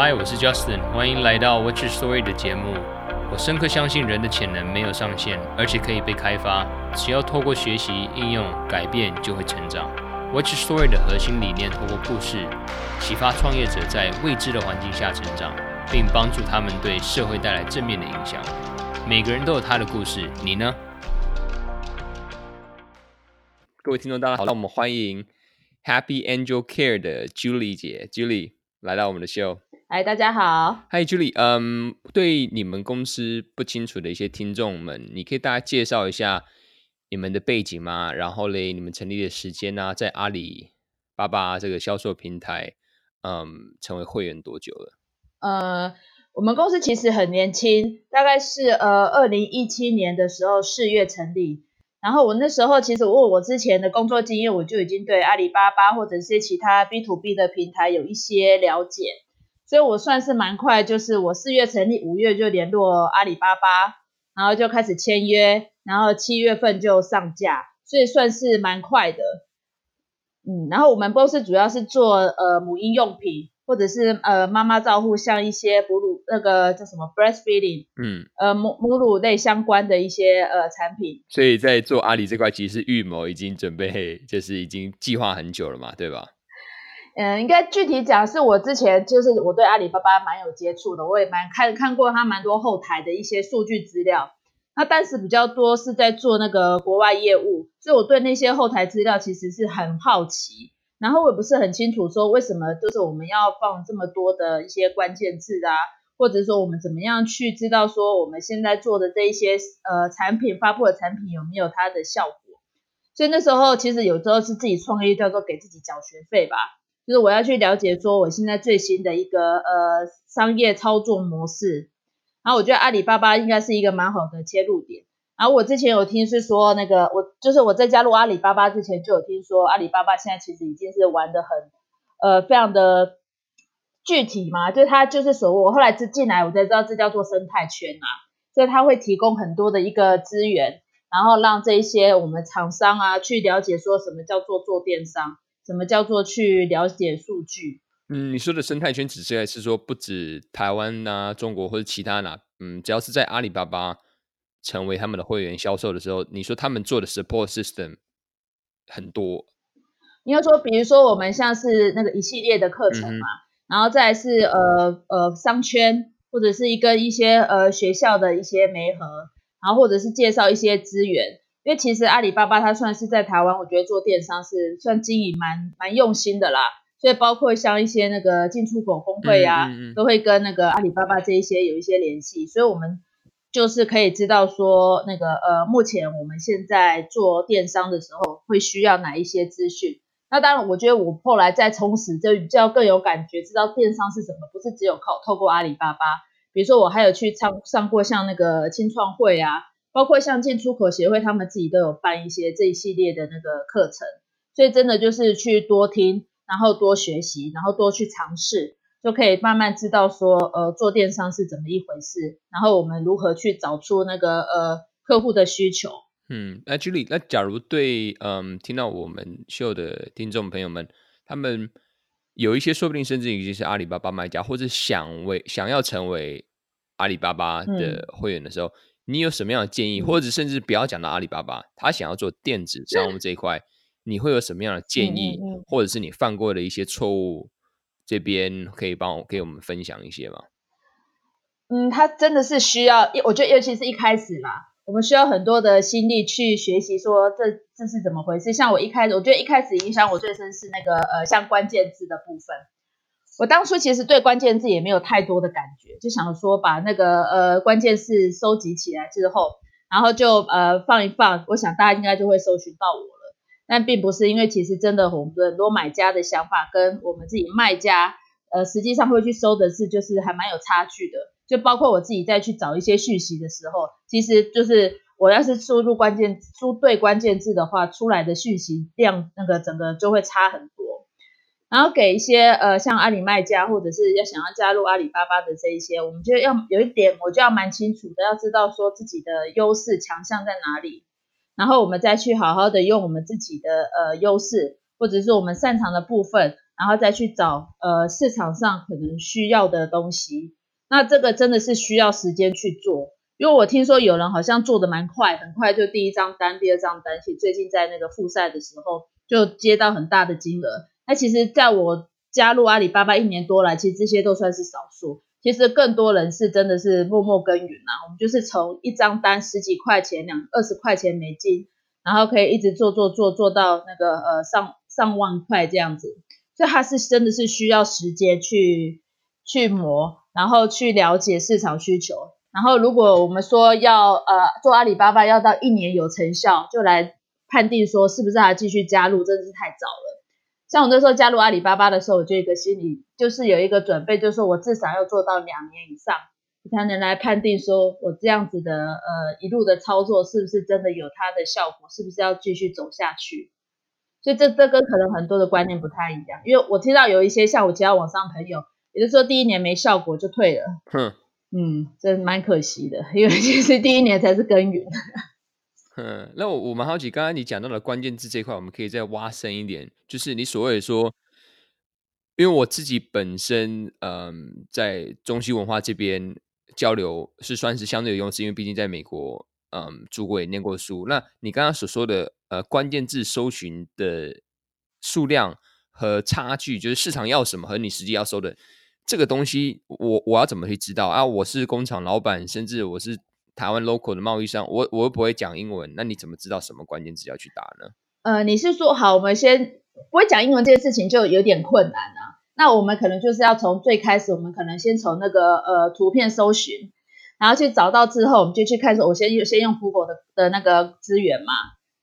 Hi，我是 Justin，欢迎来到 What's Your Story 的节目。我深刻相信人的潜能没有上限，而且可以被开发。只要透过学习、应用、改变，就会成长。What's Your Story 的核心理念，透过故事启发创业者在未知的环境下成长，并帮助他们对社会带来正面的影响。每个人都有他的故事，你呢？各位听众，大家好，让我们欢迎 Happy Angel Care 的 Julie 姐，Julie 来到我们的 show。嗨，大家好。嗨，Julie，嗯，对你们公司不清楚的一些听众们，你可以大家介绍一下你们的背景吗？然后嘞，你们成立的时间啊，在阿里巴巴这个销售平台，嗯，成为会员多久了？呃，我们公司其实很年轻，大概是呃二零一七年的时候四月成立。然后我那时候其实我我之前的工作经验，我就已经对阿里巴巴或者是其他 B to B 的平台有一些了解。所以我算是蛮快，就是我四月成立，五月就联络阿里巴巴，然后就开始签约，然后七月份就上架，所以算是蛮快的。嗯，然后我们公司主要是做呃母婴用品，或者是呃妈妈照护，像一些哺乳那个叫什么 breastfeeding，嗯，呃母母乳类相关的一些呃产品。所以在做阿里这块，其实预谋已经准备，就是已经计划很久了嘛，对吧？嗯，应该具体讲是我之前就是我对阿里巴巴蛮有接触的，我也蛮看看过他蛮多后台的一些数据资料。那但是比较多是在做那个国外业务，所以我对那些后台资料其实是很好奇。然后我也不是很清楚说为什么就是我们要放这么多的一些关键字啊，或者说我们怎么样去知道说我们现在做的这一些呃产品发布的产品有没有它的效果。所以那时候其实有时候是自己创业叫做给自己缴学费吧。就是我要去了解说我现在最新的一个呃商业操作模式，然后我觉得阿里巴巴应该是一个蛮好的切入点。然后我之前有听是说那个我就是我在加入阿里巴巴之前就有听说阿里巴巴现在其实已经是玩得很呃非常的具体嘛，就是它就是所谓我后来进进来我才知道这叫做生态圈啊，所以它会提供很多的一个资源，然后让这一些我们厂商啊去了解说什么叫做做电商。什么叫做去了解数据？嗯，你说的生态圈指的是说不止台湾啊、中国或者其他哪？嗯，只要是在阿里巴巴成为他们的会员销售的时候，你说他们做的 support system 很多。你要说，比如说我们像是那个一系列的课程嘛，嗯、然后再是呃呃商圈或者是一个一些呃学校的一些媒合，然后或者是介绍一些资源。因为其实阿里巴巴它算是在台湾，我觉得做电商是算经营蛮蛮用心的啦。所以包括像一些那个进出口工会啊，嗯嗯嗯都会跟那个阿里巴巴这一些有一些联系。所以我们就是可以知道说，那个呃，目前我们现在做电商的时候会需要哪一些资讯。那当然，我觉得我后来再充实，就比较更有感觉，知道电商是什么，不是只有靠透过阿里巴巴。比如说我还有去上上过像那个青创会啊。包括像进出口协会，他们自己都有办一些这一系列的那个课程，所以真的就是去多听，然后多学习，然后多去尝试，就可以慢慢知道说，呃，做电商是怎么一回事，然后我们如何去找出那个呃客户的需求。嗯，那 Julie，那假如对嗯听到我们秀的听众朋友们，他们有一些说不定甚至已经是阿里巴巴卖家，或者想为想要成为阿里巴巴的会员的时候。嗯你有什么样的建议，或者甚至不要讲到阿里巴巴，他想要做电子商务这一块，你会有什么样的建议，或者是你犯过的一些错误，这边可以帮我给我们分享一些吗？嗯，他真的是需要，我觉得尤其是一开始嘛，我们需要很多的心力去学习，说这这是怎么回事。像我一开始，我觉得一开始影响我最深是那个呃，像关键字的部分。我当初其实对关键字也没有太多的感觉，就想说把那个呃关键字收集起来之后，然后就呃放一放，我想大家应该就会搜寻到我了。但并不是，因为其实真的我们很多买家的想法跟我们自己卖家呃实际上会去搜的是就是还蛮有差距的。就包括我自己再去找一些讯息的时候，其实就是我要是输入关键输对关键字的话，出来的讯息量那个整个就会差很多。然后给一些呃像阿里卖家或者是要想要加入阿里巴巴的这一些，我们就要有一点，我就要蛮清楚的，要知道说自己的优势强项在哪里，然后我们再去好好的用我们自己的呃优势或者是我们擅长的部分，然后再去找呃市场上可能需要的东西。那这个真的是需要时间去做，因为我听说有人好像做得蛮快，很快就第一张单、第二张单，其实最近在那个复赛的时候就接到很大的金额。那其实在我加入阿里巴巴一年多来，其实这些都算是少数。其实更多人是真的是默默耕耘啊，我们就是从一张单十几块钱、两二十块钱美金，然后可以一直做做做做到那个呃上上万块这样子，所以它是真的是需要时间去去磨，然后去了解市场需求，然后如果我们说要呃做阿里巴巴要到一年有成效，就来判定说是不是还继续加入，真的是太早了。像我那时候加入阿里巴巴的时候，我就一个心里就是有一个准备，就是说我至少要做到两年以上，才能来判定说我这样子的呃一路的操作是不是真的有它的效果，是不是要继续走下去。所以这这跟可能很多的观念不太一样，因为我听到有一些像我其他网上朋友，也就是说第一年没效果就退了，嗯，嗯，这蛮可惜的，因为其实第一年才是耕耘。嗯，那我我蛮好奇，刚刚你讲到的关键字这块，我们可以再挖深一点，就是你所谓说，因为我自己本身嗯在中西文化这边交流是算是相对有用，是因为毕竟在美国嗯住过也念过书。那你刚刚所说的呃关键字搜寻的数量和差距，就是市场要什么和你实际要搜的这个东西，我我要怎么去知道啊？我是工厂老板，甚至我是。台湾 local 的贸易商，我我又不会讲英文，那你怎么知道什么关键字要去打呢？呃，你是说好，我们先不会讲英文这件事情就有点困难啊。那我们可能就是要从最开始，我们可能先从那个呃图片搜寻，然后去找到之后，我们就去看说，我先用先用 Google 的的那个资源嘛。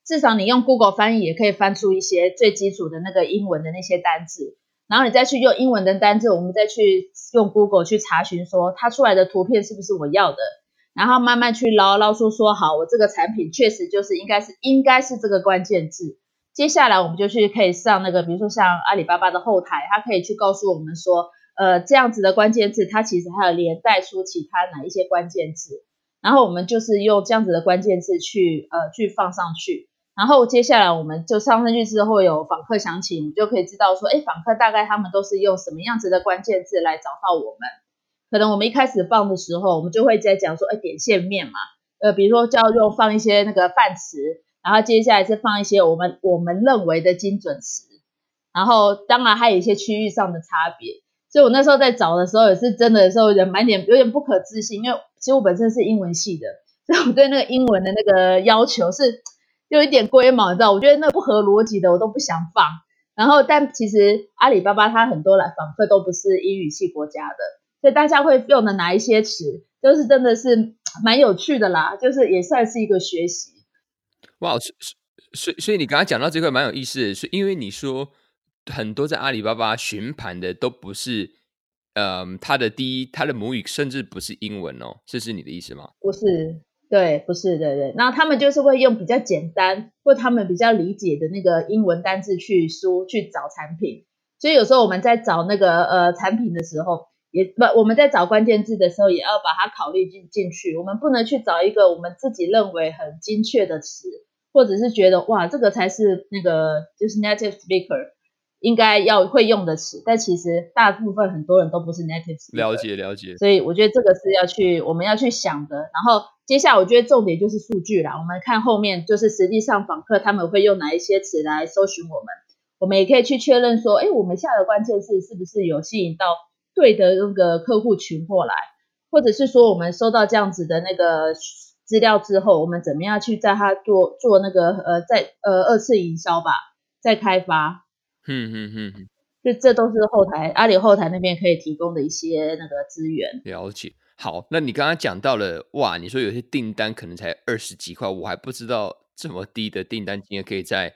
至少你用 Google 翻译也可以翻出一些最基础的那个英文的那些单字，然后你再去用英文的单字，我们再去用 Google 去查询说它出来的图片是不是我要的。然后慢慢去捞捞出说好，我这个产品确实就是应该是应该是这个关键字。接下来我们就去可以上那个，比如说像阿里巴巴的后台，它可以去告诉我们说，呃，这样子的关键字，它其实还有连带出其他哪一些关键字。然后我们就是用这样子的关键字去呃去放上去。然后接下来我们就上上去之后有访客详情，你就可以知道说，哎，访客大概他们都是用什么样子的关键字来找到我们。可能我们一开始放的时候，我们就会在讲说，哎，点线面嘛，呃，比如说就要用放一些那个泛词，然后接下来是放一些我们我们认为的精准词，然后当然还有一些区域上的差别。所以我那时候在找的时候，也是真的时候人满点有点不可置信，因为其实我本身是英文系的，所以我对那个英文的那个要求是有一点龟毛，你知道，我觉得那不合逻辑的我都不想放。然后但其实阿里巴巴它很多来访客都不是英语系国家的。所以大家会用的哪一些词，就是真的是蛮有趣的啦，就是也算是一个学习。哇，所所以所以你刚刚讲到这块蛮有意思的，是因为你说很多在阿里巴巴询盘的都不是，嗯，他的第一他的母语甚至不是英文哦，这是你的意思吗？不是，对，不是，对对。那他们就是会用比较简单或他们比较理解的那个英文单字去输去找产品，所以有时候我们在找那个呃产品的时候。也不，我们在找关键字的时候，也要把它考虑进进去。我们不能去找一个我们自己认为很精确的词，或者是觉得哇，这个才是那个就是 native speaker 应该要会用的词。但其实大部分很多人都不是 native speaker。了解了解。所以我觉得这个是要去我们要去想的。然后接下来我觉得重点就是数据啦。我们看后面就是实际上访客他们会用哪一些词来搜寻我们，我们也可以去确认说，哎，我们下的关键字是不是有吸引到。对的那个客户群过来，或者是说我们收到这样子的那个资料之后，我们怎么样去在它做做那个呃在呃二次营销吧，再开发，嗯嗯嗯，就这都是后台阿里后台那边可以提供的一些那个资源。了解。好，那你刚刚讲到了哇，你说有些订单可能才二十几块，我还不知道这么低的订单金额可以在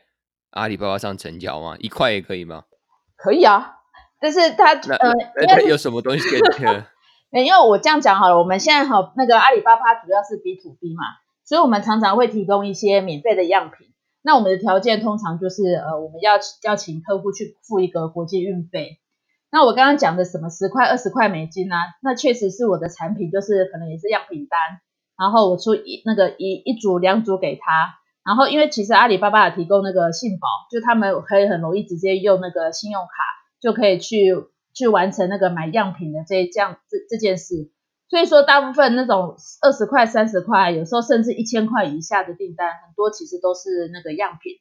阿里巴巴上成交吗？一块也可以吗？可以啊。但是他呃，因为有什么东西可以贴？因为我这样讲好了，我们现在好那个阿里巴巴主要是 B to B 嘛，所以我们常常会提供一些免费的样品。那我们的条件通常就是呃，我们要要请客户去付一个国际运费。那我刚刚讲的什么十块、二十块美金呢、啊？那确实是我的产品，就是可能也是样品单，然后我出一那个一一组、两组给他。然后因为其实阿里巴巴有提供那个信保，就他们可以很容易直接用那个信用卡。就可以去去完成那个买样品的这这样这这件事。所以说，大部分那种二十块、三十块，有时候甚至一千块以下的订单，很多其实都是那个样品。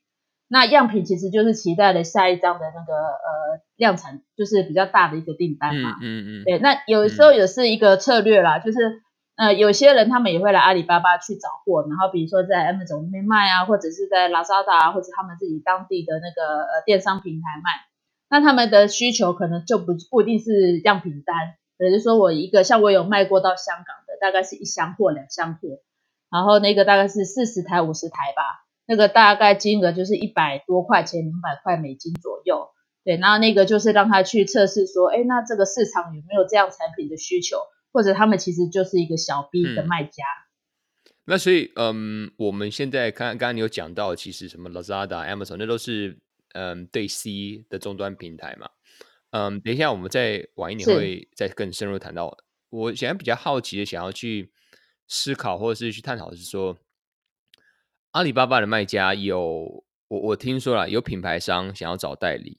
那样品其实就是期待的下一张的那个呃量产，就是比较大的一个订单嘛。嗯嗯嗯。对，那有时候也是一个策略啦，嗯、就是呃有些人他们也会来阿里巴巴去找货，然后比如说在 Amazon 里面卖啊，或者是在 Lazada 啊，或者他们自己当地的那个呃电商平台卖。那他们的需求可能就不不一定是样品单，也就是说我一个像我有卖过到香港的，大概是一箱货、两箱货，然后那个大概是四十台、五十台吧。那个大概金额就是一百多块钱，两百块美金左右。对，然后那个就是让他去测试说，哎，那这个市场有没有这样产品的需求，或者他们其实就是一个小 B 的卖家。嗯、那所以，嗯，我们现在看，刚刚你有讲到，其实什么 Lazada、Amazon，那都是嗯对 C 的终端平台嘛。嗯，等一下我们再晚一点会再更深入谈到。我现在比较好奇的，想要去思考或者是去探讨的是说。阿里巴巴的卖家有我我听说了，有品牌商想要找代理，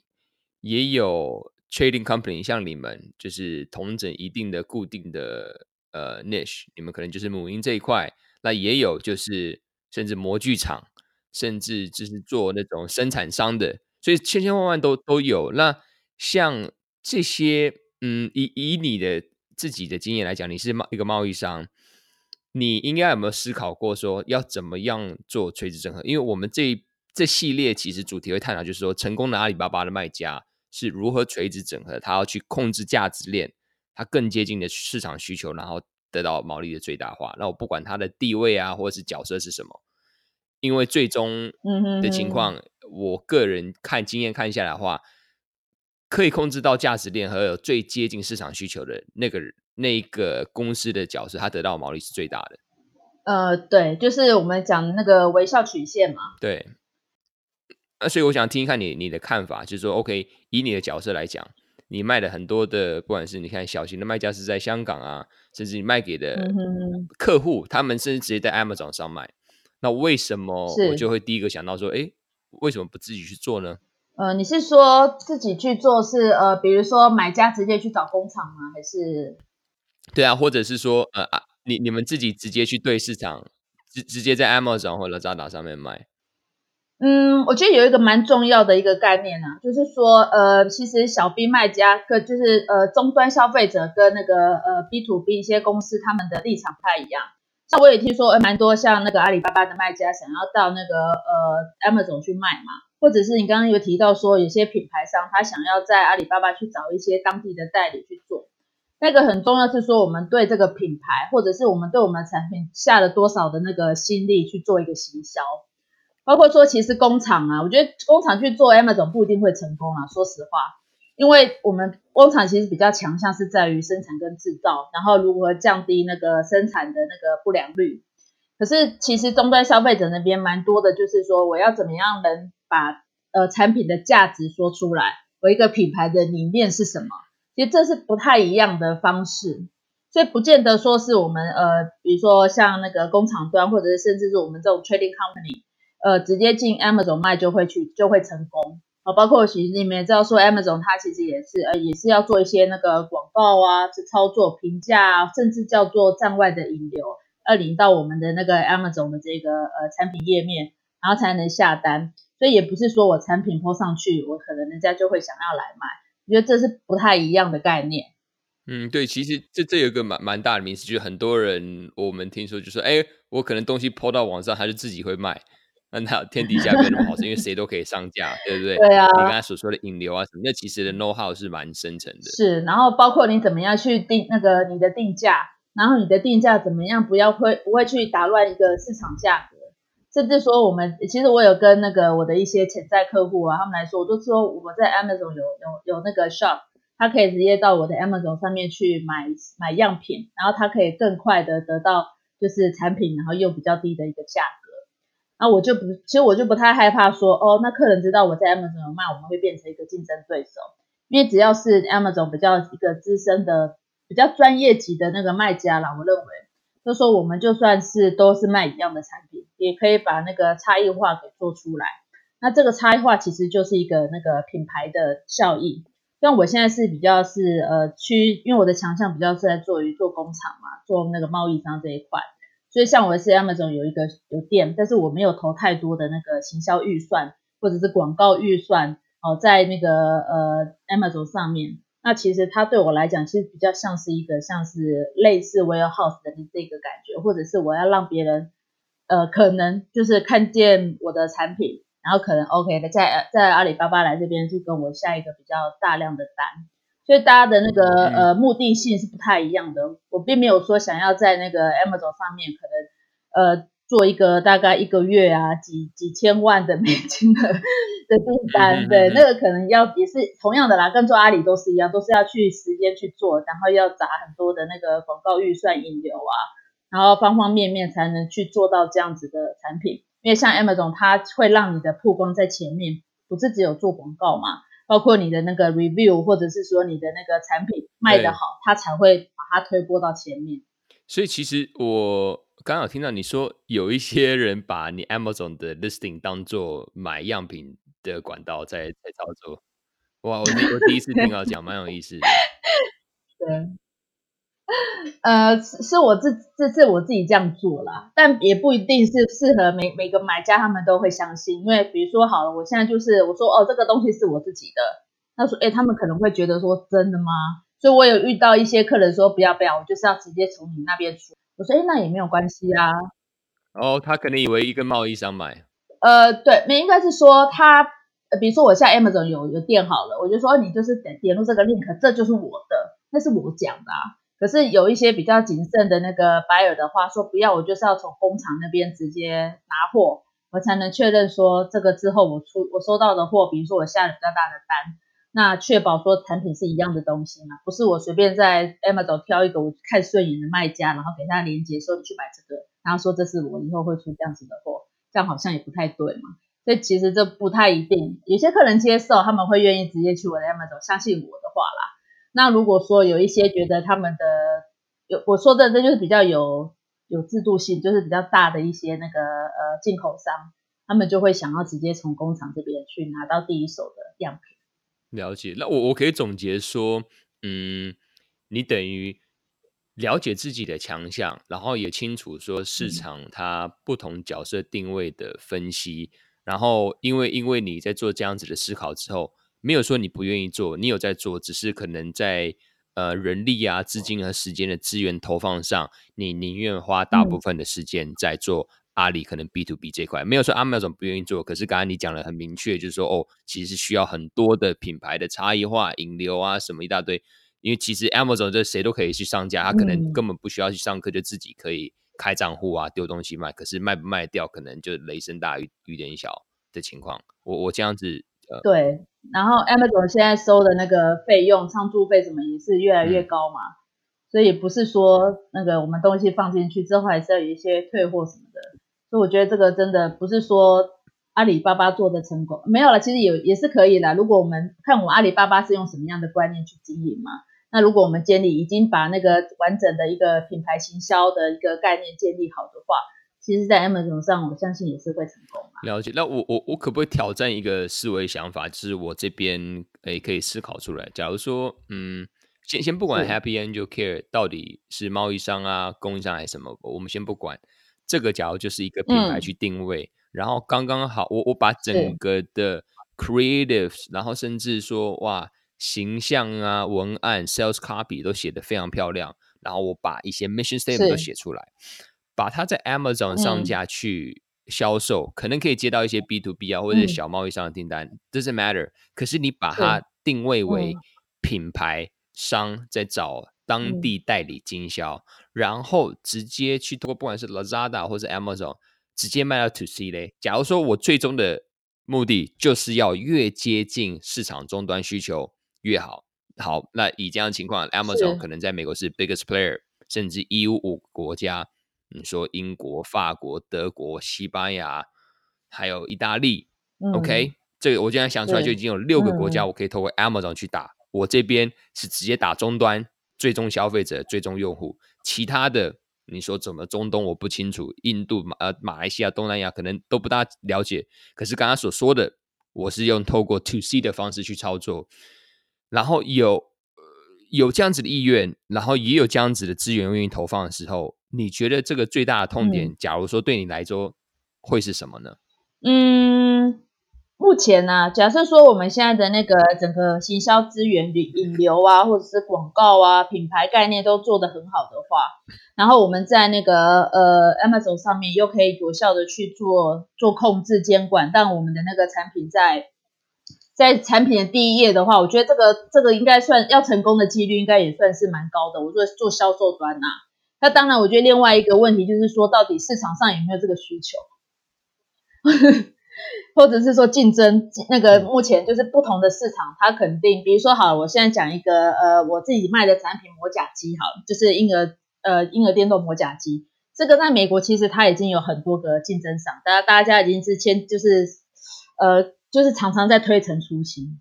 也有 trading company 像你们，就是同整一定的固定的呃 niche，你们可能就是母婴这一块。那也有就是甚至模具厂，甚至就是做那种生产商的，所以千千万万都都有。那像这些，嗯，以以你的自己的经验来讲，你是贸一个贸易商。你应该有没有思考过说要怎么样做垂直整合？因为我们这这系列其实主题会探讨，就是说成功的阿里巴巴的卖家是如何垂直整合，他要去控制价值链，他更接近的市场需求，然后得到毛利的最大化。那我不管他的地位啊，或者是角色是什么，因为最终的情况，嗯、哼哼我个人看经验看下来的话，可以控制到价值链和有最接近市场需求的那个那一个公司的角色，他得到的毛利是最大的。呃，对，就是我们讲的那个微笑曲线嘛。对。那所以我想听一看你你的看法，就是说，OK，以你的角色来讲，你卖的很多的，不管是你看小型的卖家是在香港啊，甚至你卖给的客户，嗯、哼他们甚至直接在 Amazon 上卖。那为什么我就会第一个想到说，哎是，为什么不自己去做呢？呃，你是说自己去做是呃，比如说买家直接去找工厂吗？还是？对啊，或者是说，呃啊，你你们自己直接去对市场，直直接在 Amazon 或者 Lazada 上面卖。嗯，我觉得有一个蛮重要的一个概念啊，就是说，呃，其实小 B 卖家跟就是呃终端消费者跟那个呃 B to B 一些公司他们的立场不太一样。像我也听说，蛮多像那个阿里巴巴的卖家想要到那个呃 Amazon 去卖嘛，或者是你刚刚有提到说，有些品牌商他想要在阿里巴巴去找一些当地的代理去做。那个很重要是说，我们对这个品牌，或者是我们对我们产品下了多少的那个心力去做一个行销，包括说其实工厂啊，我觉得工厂去做 Amazon 不一定会成功啊，说实话，因为我们工厂其实比较强项是在于生产跟制造，然后如何降低那个生产的那个不良率。可是其实终端消费者那边蛮多的，就是说我要怎么样能把呃产品的价值说出来，我一个品牌的理念是什么？其实这是不太一样的方式，所以不见得说是我们呃，比如说像那个工厂端，或者是甚至是我们这种 trading company，呃，直接进 Amazon 卖就会去就会成功啊。包括其实你们也知道说 Amazon 它其实也是呃也是要做一些那个广告啊，是操作评价啊，甚至叫做站外的引流，要引到我们的那个 Amazon 的这个呃产品页面，然后才能下单。所以也不是说我产品 po 上去，我可能人家就会想要来买。我觉得这是不太一样的概念。嗯，对，其实这这有一个蛮蛮大的名词，就是很多人我们听说就说，哎，我可能东西 po 到网上，他就自己会卖。那他天底下没有那么好，是因为谁都可以上架，对不对？对啊。你刚才所说的引流啊什么，那其实的 know how 是蛮深层的。是，然后包括你怎么样去定那个你的定价，然后你的定价怎么样不要会不会去打乱一个市场价格。甚至说，我们其实我有跟那个我的一些潜在客户啊，他们来说，我就说我们在 Amazon 有有有那个 shop，他可以直接到我的 Amazon 上面去买买样品，然后他可以更快的得到就是产品，然后又比较低的一个价格。那我就不，其实我就不太害怕说，哦，那客人知道我在 Amazon 有卖，我们会变成一个竞争对手，因为只要是 Amazon 比较一个资深的、比较专业级的那个卖家啦，我认为。就说我们就算是都是卖一样的产品，也可以把那个差异化给做出来。那这个差异化其实就是一个那个品牌的效益。像我现在是比较是呃去，因为我的强项比较是在做于做工厂嘛，做那个贸易商这一块，所以像我是 Amazon 有一个有店，但是我没有投太多的那个行销预算或者是广告预算哦，在那个呃 Amazon 上面，那其实它对我来讲，其实比较像是一个像是类似 warehouse 的这个感觉，或者是我要让别人呃可能就是看见我的产品。然后可能 OK 的，在在阿里巴巴来这边去跟我下一个比较大量的单，所以大家的那个呃目的性是不太一样的。我并没有说想要在那个 Amazon 上面可能呃做一个大概一个月啊几几千万的美金的的订单，对，那个可能要也是同样的啦，跟做阿里都是一样，都是要去时间去做，然后要砸很多的那个广告预算引流啊，然后方方面面才能去做到这样子的产品。因为像 Amazon，它会让你的曝光在前面，不是只有做广告嘛，包括你的那个 review，或者是说你的那个产品卖得好，它才会把它推播到前面。所以其实我刚刚有听到你说，有一些人把你 Amazon 的 listing 当做买样品的管道在在操作。哇，我第我第一次听到讲，蛮有意思的。对。呃，是是我自这是我自己这样做啦，但也不一定是适合每每个买家，他们都会相信。因为比如说好了，我现在就是我说哦，这个东西是我自己的，他说哎，他们可能会觉得说真的吗？所以我有遇到一些客人说不要不要，我就是要直接从你那边出。我说哎，那也没有关系啊。哦，他可能以为一个贸易商买。呃，对，没应该是说他，呃，比如说我现在 Amazon 有有店好了，我就说你就是点点入这个 link，这就是我的，那是我讲的啊。可是有一些比较谨慎的那个 buyer 的话，说不要，我就是要从工厂那边直接拿货，我才能确认说这个之后我出我收到的货，比如说我下了比较大的单，那确保说产品是一样的东西嘛，不是我随便在 Amazon 挑一个我看顺眼的卖家，然后给他连接说你去买这个，然后说这是我以后会出这样子的货，这样好像也不太对嘛。所以其实这不太一定，有些客人接受，他们会愿意直接去我的 Amazon，相信我的话啦。那如果说有一些觉得他们的有我说的这就是比较有有制度性，就是比较大的一些那个呃进口商，他们就会想要直接从工厂这边去拿到第一手的样品。了解，那我我可以总结说，嗯，你等于了解自己的强项，然后也清楚说市场它不同角色定位的分析，嗯、然后因为因为你在做这样子的思考之后。没有说你不愿意做，你有在做，只是可能在呃人力啊、资金和时间的资源投放上，你宁愿花大部分的时间在做阿里可能 B to B 这块。嗯、没有说 Amazon 不愿意做，可是刚才你讲的很明确，就是说哦，其实需要很多的品牌的差异化、引流啊什么一大堆。因为其实 Amazon 这谁都可以去上架，他可能根本不需要去上课，就自己可以开账户啊、丢东西卖。可是卖不卖掉，可能就雷声大雨雨点小的情况。我我这样子。对，然后 Amazon 现在收的那个费用，仓储费什么也是越来越高嘛，嗯、所以不是说那个我们东西放进去之后还是要有一些退货什么的，所以我觉得这个真的不是说阿里巴巴做的成功，没有了，其实也也是可以的。如果我们看我们阿里巴巴是用什么样的观念去经营嘛，那如果我们建立已经把那个完整的一个品牌行销的一个概念建立好的话。其实，在 Amazon 上，我相信也是会成功。了解。那我我我可不可以挑战一个思维想法，就是我这边诶可以思考出来。假如说，嗯，先先不管 Happy Angel Care 到底是贸易商啊、供应商还是什么，我们先不管这个。假如就是一个品牌去定位，嗯、然后刚刚好，我我把整个的 creatives，然后甚至说哇形象啊、文案、sales copy 都写得非常漂亮，然后我把一些 mission statement 都写出来。把它在 Amazon 上架去销售，嗯、可能可以接到一些 B to B 啊，或者是小贸易商的订单、嗯、，doesn't matter。可是你把它定位为品牌商，在找当地代理经销，嗯、然后直接去通过不管是 Lazada 或者 Amazon 直接卖到 To C 嘞。假如说我最终的目的就是要越接近市场终端需求越好，好，那以这样的情况，Amazon 可能在美国是 biggest player，甚至 EU 五国家。你说英国、法国、德国、西班牙，还有意大利、嗯、，OK，这个我现在想出来就已经有六个国家，我可以透过 Amazon 去打。嗯、我这边是直接打终端，最终消费者、最终用户。其他的，你说怎么中东我不清楚，印度、马呃马来西亚、东南亚可能都不大了解。可是刚刚所说的，我是用透过 To C 的方式去操作。然后有呃有这样子的意愿，然后也有这样子的资源愿意投放的时候，你觉得这个最大的痛点，嗯、假如说对你来说会是什么呢？嗯。目前呢、啊，假设说我们现在的那个整个行销资源引流啊，或者是广告啊，品牌概念都做得很好的话，然后我们在那个呃 Amazon 上面又可以有效的去做做控制监管，但我们的那个产品在在产品的第一页的话，我觉得这个这个应该算要成功的几率应该也算是蛮高的。我做做销售端呐、啊，那当然我觉得另外一个问题就是说，到底市场上有没有这个需求？或者是说竞争那个目前就是不同的市场，它肯定，比如说好，我现在讲一个呃我自己卖的产品磨甲机，好，就是婴儿呃婴儿电动磨甲机，这个在美国其实它已经有很多个竞争商，大家大家已经是签就是呃就是常常在推陈出新，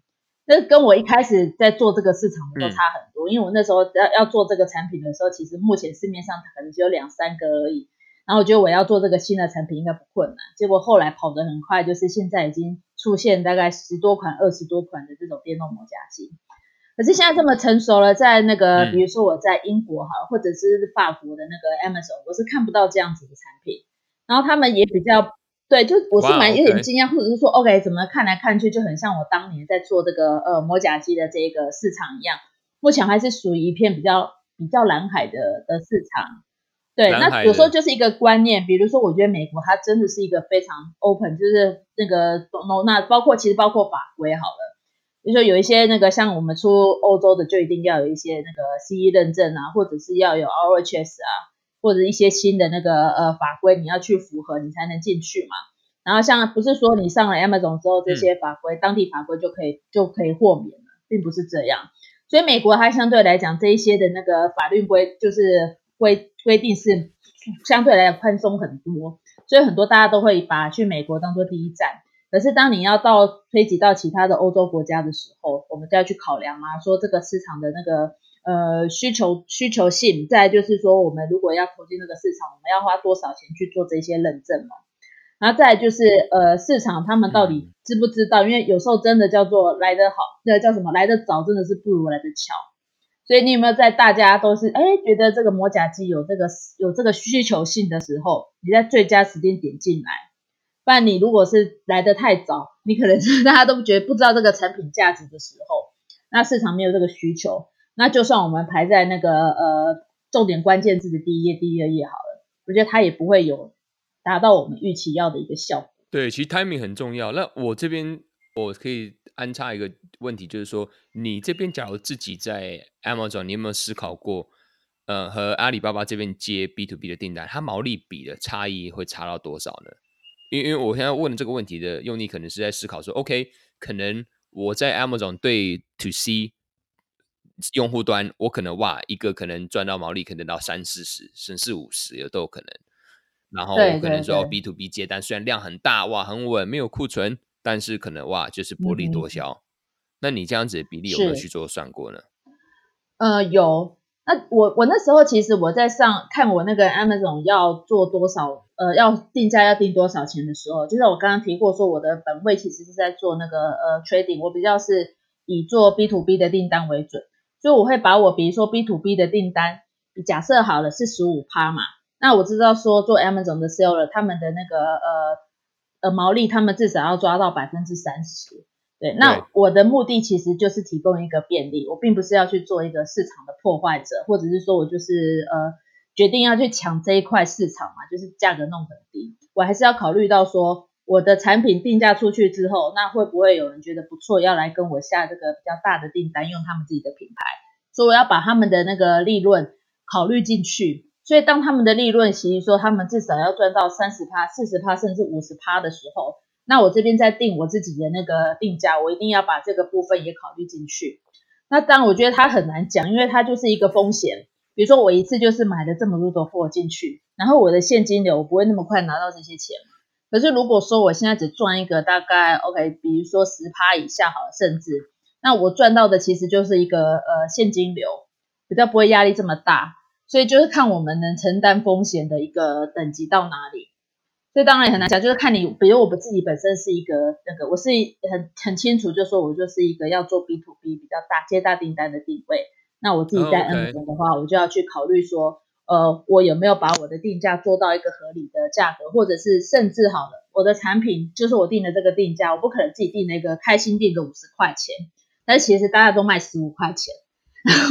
那跟我一开始在做这个市场的时候差很多，因为我那时候要要做这个产品的时候，其实目前市面上可能只有两三个而已。然后我觉得我要做这个新的产品应该不困难，结果后来跑得很快，就是现在已经出现大概十多款、二十多款的这种电动磨甲机。可是现在这么成熟了，在那个比如说我在英国哈，或者是法国的那个 Amazon，我是看不到这样子的产品。然后他们也比较对，就我是蛮有点惊讶，或者是说 OK，怎么看来看去就很像我当年在做这个呃磨甲机的这个市场一样，目前还是属于一片比较比较蓝海的的市场。对，那有时候就是一个观念，比如说，我觉得美国它真的是一个非常 open，就是那个那包括其实包括法规好了，比如说有一些那个像我们出欧洲的，就一定要有一些那个 CE 认证啊，或者是要有 ROHS 啊，或者一些新的那个呃法规，你要去符合你才能进去嘛。然后像不是说你上了 Amazon 之后，这些法规、嗯、当地法规就可以就可以豁免了，并不是这样。所以美国它相对来讲这一些的那个法律规就是。规规定是相对来讲宽松很多，所以很多大家都会把去美国当做第一站。可是当你要到推及到其他的欧洲国家的时候，我们就要去考量啊，说这个市场的那个呃需求需求性，再就是说我们如果要投进这个市场，我们要花多少钱去做这些认证嘛？然后再就是呃市场他们到底知不知道？因为有时候真的叫做来得好，那叫什么来得早，真的是不如来得巧。所以你有没有在大家都是哎觉得这个磨甲机有这个有这个需求性的时候，你在最佳时间点进来？不然你如果是来得太早，你可能是 大家都觉得不知道这个产品价值的时候，那市场没有这个需求，那就算我们排在那个呃重点关键字的第一页、第二页好了，我觉得它也不会有达到我们预期要的一个效果。对，其实 timing 很重要。那我这边我可以。安插一个问题，就是说，你这边假如自己在 Amazon，你有没有思考过，呃，和阿里巴巴这边接 B to B 的订单，它毛利比的差异会差到多少呢？因为因为我现在问这个问题的用意，可能是在思考说，OK，可能我在 Amazon 对 To C 用户端，我可能哇，一个可能赚到毛利可能到三四十，甚至五十也都有可能。然后我可能说 B to B 接单，虽然量很大，哇，很稳，没有库存。但是可能哇，就是薄利多销。嗯、那你这样子的比例有没有去做算过呢？呃，有。那我我那时候其实我在上看我那个 Amazon 要做多少，呃，要定价要定多少钱的时候，就是我刚刚提过说我的本位其实是在做那个呃 trading，我比较是以做 B to B 的订单为准，所以我会把我比如说 B to B 的订单假设好了是十五趴嘛，那我知道说做 Amazon 的 seller 他们的那个呃。呃，毛利他们至少要抓到百分之三十，对。那我的目的其实就是提供一个便利，我并不是要去做一个市场的破坏者，或者是说我就是呃决定要去抢这一块市场嘛，就是价格弄很低。我还是要考虑到说我的产品定价出去之后，那会不会有人觉得不错，要来跟我下这个比较大的订单，用他们自己的品牌，所以我要把他们的那个利润考虑进去。所以，当他们的利润，其实说他们至少要赚到三十趴、四十趴，甚至五十趴的时候，那我这边在定我自己的那个定价，我一定要把这个部分也考虑进去。那当然，我觉得它很难讲，因为它就是一个风险。比如说，我一次就是买了这么多的货进去，然后我的现金流我不会那么快拿到这些钱。可是，如果说我现在只赚一个大概 OK，比如说十趴以下好了，甚至那我赚到的其实就是一个呃现金流，比较不会压力这么大。所以就是看我们能承担风险的一个等级到哪里。所以当然也很难讲，就是看你，比如我们自己本身是一个那个，我是很很清楚，就说我就是一个要做 B to B 比较大接大订单的定位。那我自己在 Amazon 的话，我就要去考虑说，呃，我有没有把我的定价做到一个合理的价格，或者是甚至好了，我的产品就是我定的这个定价，我不可能自己定那个开心定个五十块钱，但是其实大家都卖十五块钱，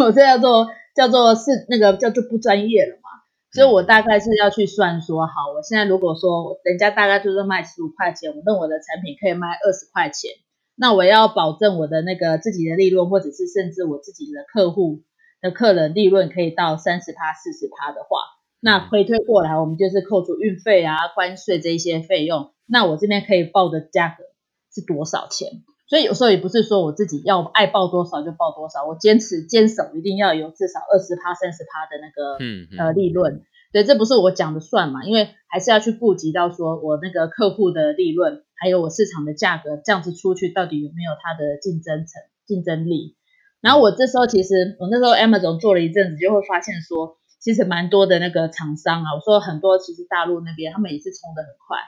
我这叫做叫做是那个叫做不专业了嘛。所以我大概是要去算说，好，我现在如果说人家大概就是卖十五块钱，我认我的产品可以卖二十块钱，那我要保证我的那个自己的利润，或者是甚至我自己的客户的客人利润可以到三十趴、四十趴的话，那回推过来，我们就是扣除运费啊、关税这一些费用，那我这边可以报的价格是多少钱？所以有时候也不是说我自己要爱报多少就报多少，我坚持坚守一定要有至少二十趴、三十趴的那个嗯呃利润。对，这不是我讲的算嘛，因为还是要去顾及到说我那个客户的利润，还有我市场的价格，这样子出去到底有没有它的竞争成、竞争力。然后我这时候其实我那时候 Amazon 做了一阵子，就会发现说，其实蛮多的那个厂商啊，我说很多其实大陆那边他们也是冲的很快。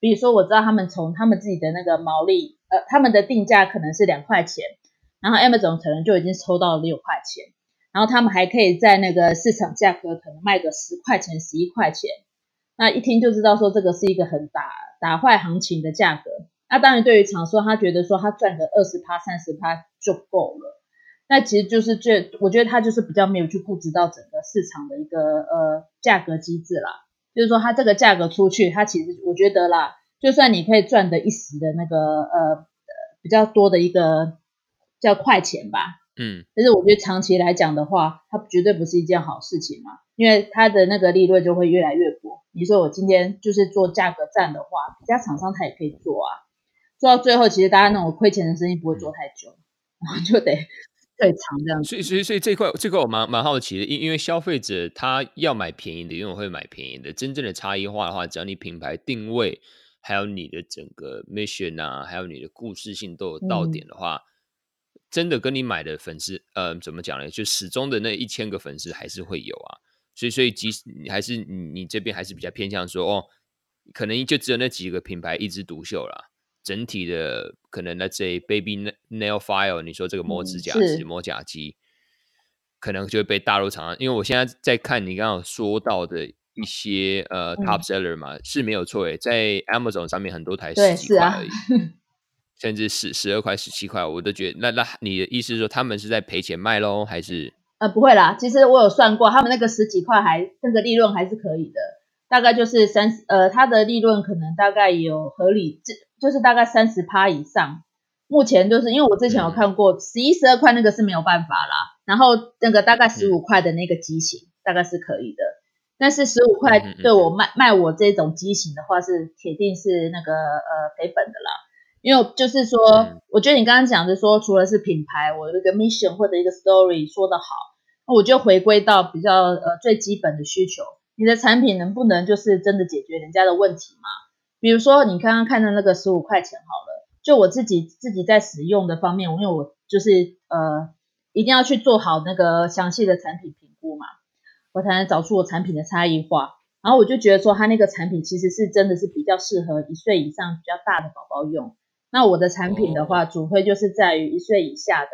比如说我知道他们从他们自己的那个毛利。呃，他们的定价可能是两块钱，然后 Amazon 可能就已经抽到了六块钱，然后他们还可以在那个市场价格可能卖个十块钱、十一块钱，那一听就知道说这个是一个很打打坏行情的价格。那当然，对于厂商，他觉得说他赚个二十趴、三十趴就够了。那其实就是这，我觉得他就是比较没有去顾及到整个市场的一个呃价格机制啦，就是说他这个价格出去，他其实我觉得啦。就算你可以赚的一时的那个呃比较多的一个叫快钱吧，嗯，但是我觉得长期来讲的话，它绝对不是一件好事情嘛，因为它的那个利润就会越来越薄。你说我今天就是做价格战的话，其他厂商他也可以做啊，做到最后其实大家那种亏钱的生意不会做太久，然后就得。最长这样子，所以所以所以这块这块我蛮蛮好奇的，因因为消费者他要买便宜的，永远会买便宜的。真正的差异化的话，只要你品牌定位。还有你的整个 mission 啊，还有你的故事性都有到点的话，嗯、真的跟你买的粉丝，呃，怎么讲呢？就始终的那一千个粉丝还是会有啊。所以，所以即使你还是你你这边还是比较偏向说，哦，可能就只有那几个品牌一枝独秀啦。整体的可能那这 baby nail file，你说这个磨指甲机、磨甲机，可能就会被大陆厂商，因为我现在在看你刚刚说到的。一些呃 top seller 嘛、嗯、是没有错诶，在 Amazon 上面很多台十几块而已，啊、甚至十十二块、十七块，我都觉得那那你的意思是说他们是在赔钱卖喽，还是？呃，不会啦，其实我有算过，他们那个十几块还那个利润还是可以的，大概就是三十呃，它的利润可能大概有合理，就就是大概三十趴以上。目前就是因为我之前有看过十一、十二块那个是没有办法啦，然后那个大概十五块的那个机型、嗯、大概是可以的。但是十五块对我卖卖我这种机型的话，是铁定是那个呃赔本的啦。因为就是说，我觉得你刚刚讲的说，除了是品牌，我有一个 mission 或者一个 story 说的好，那我就回归到比较呃最基本的需求，你的产品能不能就是真的解决人家的问题嘛？比如说你刚刚看的那个十五块钱好了，就我自己自己在使用的方面，因为我就是呃一定要去做好那个详细的产品评估嘛。我才能找出我产品的差异化，然后我就觉得说，它那个产品其实是真的是比较适合一岁以上比较大的宝宝用。那我的产品的话，主推就是在于一岁以下的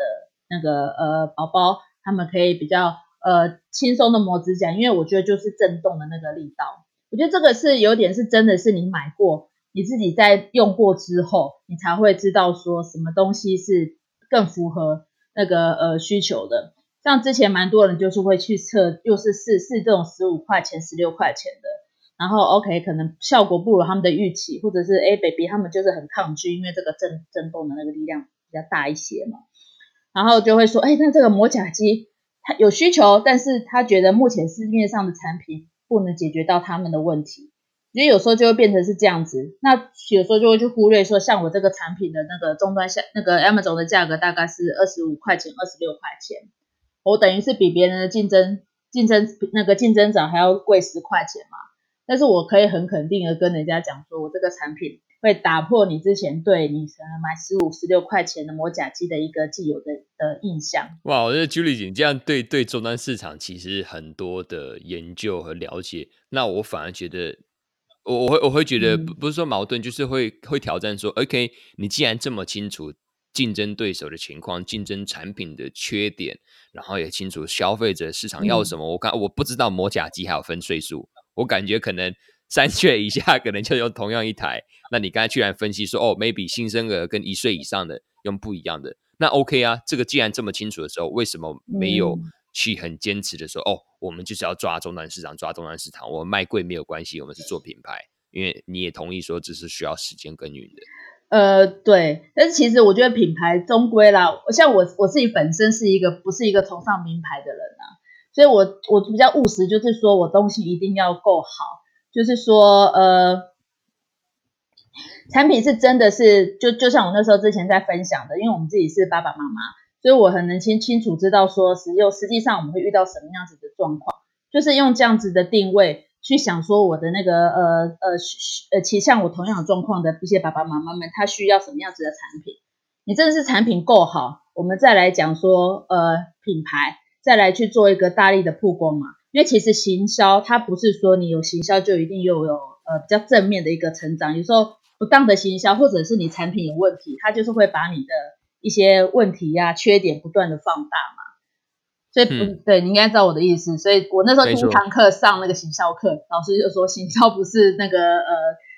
那个呃宝宝，他们可以比较呃轻松的磨指甲，因为我觉得就是震动的那个力道，我觉得这个是有点是真的是你买过，你自己在用过之后，你才会知道说什么东西是更符合那个呃需求的。像之前蛮多人就是会去测，又是试试这种十五块钱、十六块钱的，然后 OK 可能效果不如他们的预期，或者是哎 baby 他们就是很抗拒，因为这个震震动的那个力量比较大一些嘛，然后就会说，哎，那这个磨甲机他有需求，但是他觉得目前市面上的产品不能解决到他们的问题，所以有时候就会变成是这样子，那有时候就会去忽略说，像我这个产品的那个终端下那个 Amazon 的价格大概是二十五块钱、二十六块钱。我等于是比别人的竞争竞争那个竞争者还要贵十块钱嘛，但是我可以很肯定的跟人家讲说，我这个产品会打破你之前对你买十五、十六块钱的磨甲机的一个既有的的印象。哇，我觉得 Julie 姐这样对对终端市场其实很多的研究和了解，那我反而觉得我我会我会觉得不不是说矛盾，嗯、就是会会挑战说，OK，你既然这么清楚竞争对手的情况、竞争产品的缺点，然后也清楚消费者市场要什么，嗯、我看我不知道磨甲机还有分岁数，我感觉可能三岁以下可能就用同样一台，那你刚才居然分析说，哦，maybe 新生儿跟一岁以上的用不一样的，那 OK 啊，这个既然这么清楚的时候，为什么没有去很坚持的说，嗯、哦？我们就是要抓终端市场，抓终端市场。我们卖贵没有关系，我们是做品牌，因为你也同意说这是需要时间耕耘的。呃，对。但是其实我觉得品牌终归啦，像我我自己本身是一个不是一个崇尚名牌的人啊，所以我我比较务实，就是说我东西一定要够好，就是说呃，产品是真的是就就像我那时候之前在分享的，因为我们自己是爸爸妈妈。所以我很能清清楚知道说，实用实际上我们会遇到什么样子的状况，就是用这样子的定位去想说我的那个呃呃呃，其实像我同样的状况的一些爸爸妈妈们，他需要什么样子的产品？你真的是产品够好，我们再来讲说呃品牌，再来去做一个大力的曝光嘛。因为其实行销它不是说你有行销就一定又有呃比较正面的一个成长，有时候不当的行销或者是你产品有问题，它就是会把你的。一些问题呀、啊、缺点不断的放大嘛，所以不、嗯、对，你应该知道我的意思。所以我那时候第一堂课上那个行销课，老师就说行销不是那个呃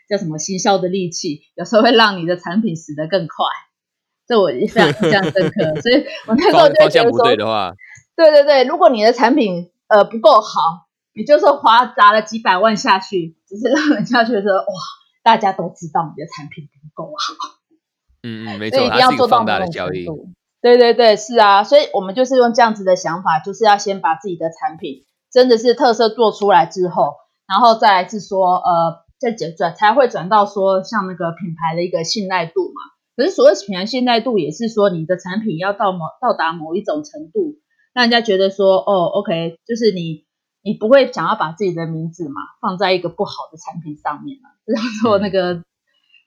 叫什么行销的利器，有时候会让你的产品死得更快。这我非常印象深刻，所以我那时候就觉得说，对对对，如果你的产品呃不够好，也就是花砸了几百万下去，只是让人家觉得哇，大家都知道你的产品不够好。嗯嗯，没错，一定要做到那种程度。对对对，是啊，所以我们就是用这样子的想法，就是要先把自己的产品真的是特色做出来之后，然后再来是说，呃，再转才会转到说像那个品牌的一个信赖度嘛。可是所谓品牌信赖度，也是说你的产品要到某到达某一种程度，让人家觉得说，哦，OK，就是你你不会想要把自己的名字嘛放在一个不好的产品上面啊，这样做那个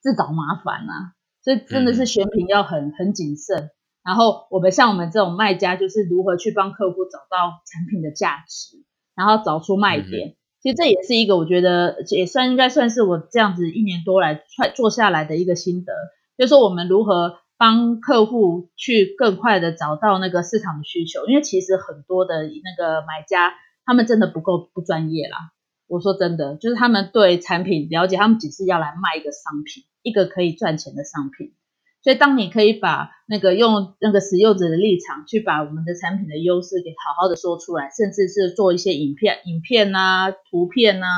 自找麻烦啊。所以真的是选品要很很谨慎，然后我们像我们这种卖家，就是如何去帮客户找到产品的价值，然后找出卖点。其实这也是一个我觉得也算应该算是我这样子一年多来做下来的一个心得，就是说我们如何帮客户去更快的找到那个市场的需求，因为其实很多的那个买家他们真的不够不专业啦。我说真的，就是他们对产品了解，他们只是要来卖一个商品，一个可以赚钱的商品。所以，当你可以把那个用那个使用者的立场去把我们的产品的优势给好好的说出来，甚至是做一些影片、影片啊、图片啊，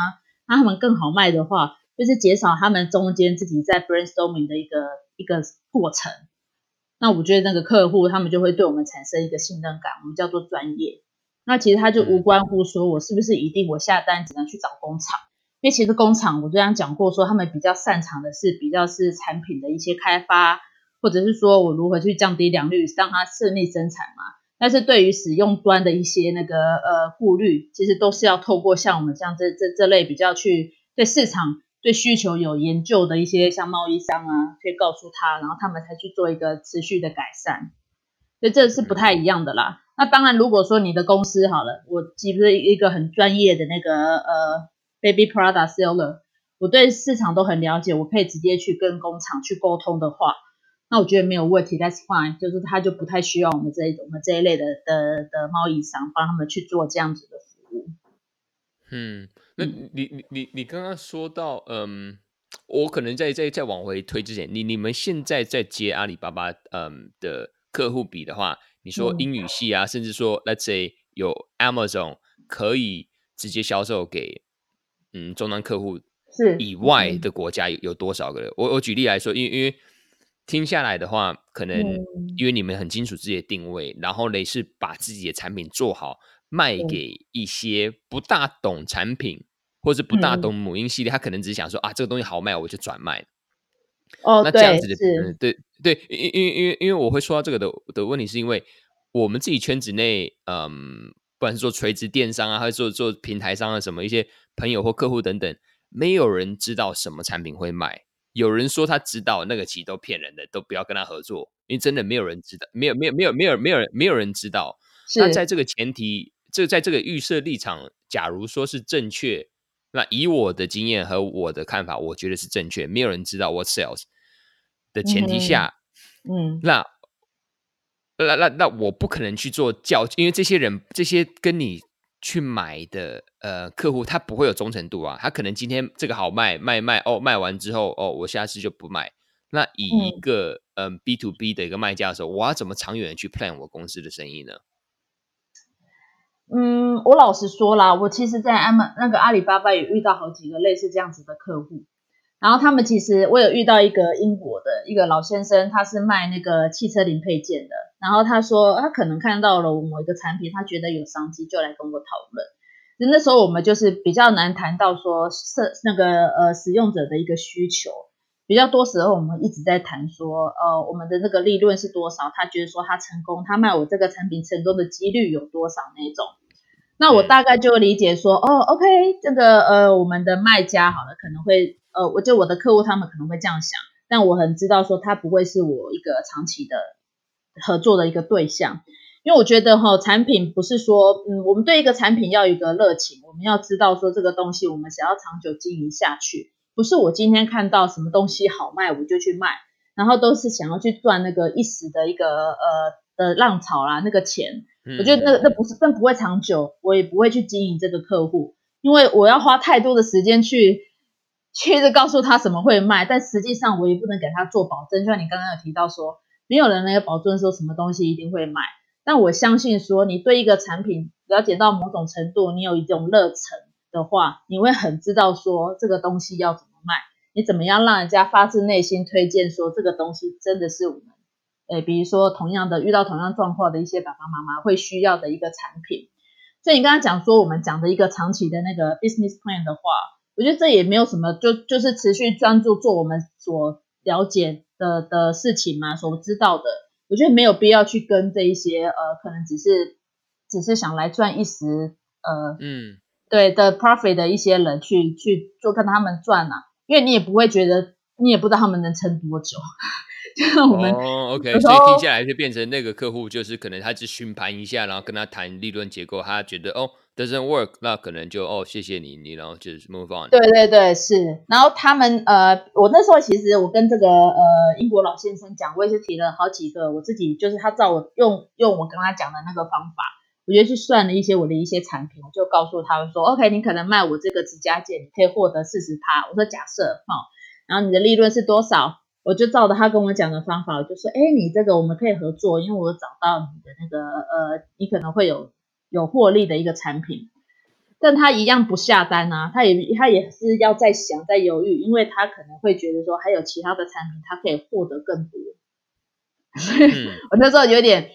让他们更好卖的话，就是减少他们中间自己在 brainstorming 的一个一个过程。那我觉得那个客户他们就会对我们产生一个信任感，我们叫做专业。那其实它就无关乎说我是不是一定我下单只能去找工厂，因为其实工厂我这样讲过说他们比较擅长的是比较是产品的一些开发，或者是说我如何去降低良率让它顺利生产嘛。但是对于使用端的一些那个呃顾虑，其实都是要透过像我们像这这这类比较去对市场对需求有研究的一些像贸易商啊，可以告诉他，然后他们才去做一个持续的改善，所以这是不太一样的啦。那当然，如果说你的公司好了，我既不是一个很专业的那个呃 baby product seller，我对市场都很了解，我可以直接去跟工厂去沟通的话，那我觉得没有问题，that's fine，就是他就不太需要我们这一种我们这一类的的的贸易商帮他们去做这样子的服务。嗯，那你你你你刚刚说到，嗯，我可能在在在往回推之前，你你们现在在接阿里巴巴嗯的客户比的话。你说英语系啊，嗯、甚至说，let's say 有 Amazon 可以直接销售给嗯终端客户是以外的国家有有多少个人？我我举例来说，因为因为听下来的话，可能因为你们很清楚自己的定位，嗯、然后呢是把自己的产品做好，卖给一些不大懂产品、嗯、或是不大懂母婴系列，他可能只是想说啊这个东西好卖，我就转卖。哦，那这样子嗯，对对，因因因因为因为我会说到这个的的问题，是因为我们自己圈子内，嗯，不管是做垂直电商啊，还是做做平台商啊，什么一些朋友或客户等等，没有人知道什么产品会卖。有人说他知道，那个其实都骗人的，都不要跟他合作，因为真的没有人知道，没有没有没有没有没有人没有人知道。那在这个前提，这在这个预设立场，假如说是正确。那以我的经验和我的看法，我觉得是正确。没有人知道 what sells 的前提下，嗯，嗯那那那那我不可能去做教，因为这些人这些跟你去买的呃客户，他不会有忠诚度啊。他可能今天这个好卖卖卖哦，卖完之后哦，我下次就不卖。那以一个嗯、呃、B to B 的一个卖家的时候，我要怎么长远的去 plan 我公司的生意呢？嗯，我老实说啦，我其实，在阿曼那个阿里巴巴也遇到好几个类似这样子的客户，然后他们其实我有遇到一个英国的一个老先生，他是卖那个汽车零配件的，然后他说他可能看到了某一个产品，他觉得有商机，就来跟我讨论。那时候我们就是比较难谈到说是那个呃使用者的一个需求，比较多时候我们一直在谈说呃我们的这个利润是多少，他觉得说他成功，他卖我这个产品成功的几率有多少那种。那我大概就理解说，哦，OK，这个呃，我们的卖家好了，可能会呃，我就我的客户他们可能会这样想，但我很知道说他不会是我一个长期的合作的一个对象，因为我觉得哈、哦，产品不是说，嗯，我们对一个产品要有一个热情，我们要知道说这个东西我们想要长久经营下去，不是我今天看到什么东西好卖我就去卖，然后都是想要去赚那个一时的一个呃的浪潮啦，那个钱。我觉得那那不是，那不会长久，我也不会去经营这个客户，因为我要花太多的时间去，去告诉他什么会卖，但实际上我也不能给他做保证。就像你刚刚有提到说，没有人能够保证说什么东西一定会卖，但我相信说，你对一个产品了解到某种程度，你有一种热忱的话，你会很知道说这个东西要怎么卖，你怎么样让人家发自内心推荐说这个东西真的是我们。诶，比如说同样的遇到同样状况的一些爸爸妈妈会需要的一个产品，所以你刚刚讲说我们讲的一个长期的那个 business plan 的话，我觉得这也没有什么，就就是持续专注做我们所了解的的事情嘛，所知道的，我觉得没有必要去跟这一些呃，可能只是只是想来赚一时呃，嗯，对的 profit 的一些人去去做跟他们赚啊，因为你也不会觉得，你也不知道他们能撑多久。就我们哦，OK，所以听下来就变成那个客户，就是可能他只询盘一下，然后跟他谈利润结构，他觉得哦 doesn't work，那可能就哦谢谢你，你然后就是 move on。对对对，是。然后他们呃，我那时候其实我跟这个呃英国老先生讲，我也是提了好几个，我自己就是他照我用用我跟他讲的那个方法，我就去算了一些我的一些产品，我就告诉他们说，OK，你可能卖我这个指甲剪，你可以获得四十趴。我说假设哈、哦，然后你的利润是多少？我就照着他跟我讲的方法，我就说，哎，你这个我们可以合作，因为我找到你的那个呃，你可能会有有获利的一个产品，但他一样不下单啊，他也他也是要在想在犹豫，因为他可能会觉得说还有其他的产品他可以获得更多，所以我那时候有点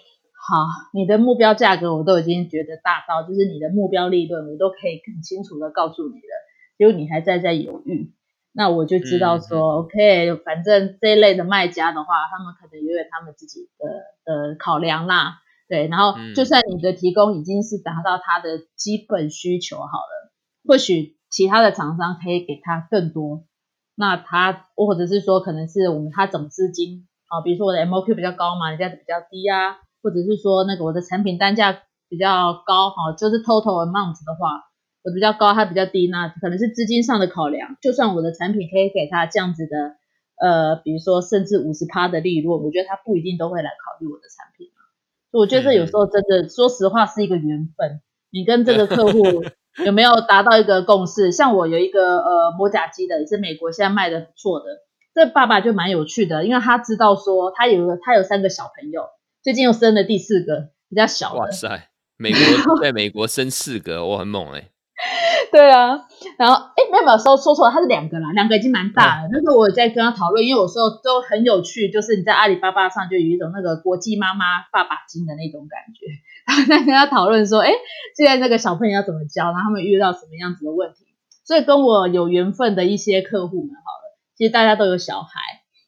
好，你的目标价格我都已经觉得大到，就是你的目标利润我都可以很清楚的告诉你了，结果你还在在犹豫。那我就知道说、嗯、，OK，反正这一类的卖家的话，他们可能也有他们自己的的考量啦，对。然后，就算你的提供已经是达到他的基本需求好了，或许其他的厂商可以给他更多。那他或者是说，可能是我们他总资金啊，比如说我的 MOQ 比较高嘛，人家比较低啊，或者是说那个我的产品单价比较高哈，就是 total amount 的话。我比较高，他比较低，那可能是资金上的考量。就算我的产品可以给他这样子的，呃，比如说甚至五十趴的利润，我觉得他不一定都会来考虑我的产品。所以我觉得这有时候真的，嗯、说实话是一个缘分。你跟这个客户 有没有达到一个共识？像我有一个呃磨甲机的，也是美国现在卖的不错的，这爸爸就蛮有趣的，因为他知道说他有个他有三个小朋友，最近又生了第四个比较小的。哇塞，美国 在美国生四个，我很猛哎、欸。对啊，然后哎，没有没有说说错了，他是两个啦，两个已经蛮大了。那时候我在跟他讨论，因为有时候都很有趣，就是你在阿里巴巴上就有一种那个国际妈妈爸爸经的那种感觉。然后在跟他讨论说，哎，现在那个小朋友要怎么教，然后他们遇到什么样子的问题。所以跟我有缘分的一些客户们，好了，其实大家都有小孩，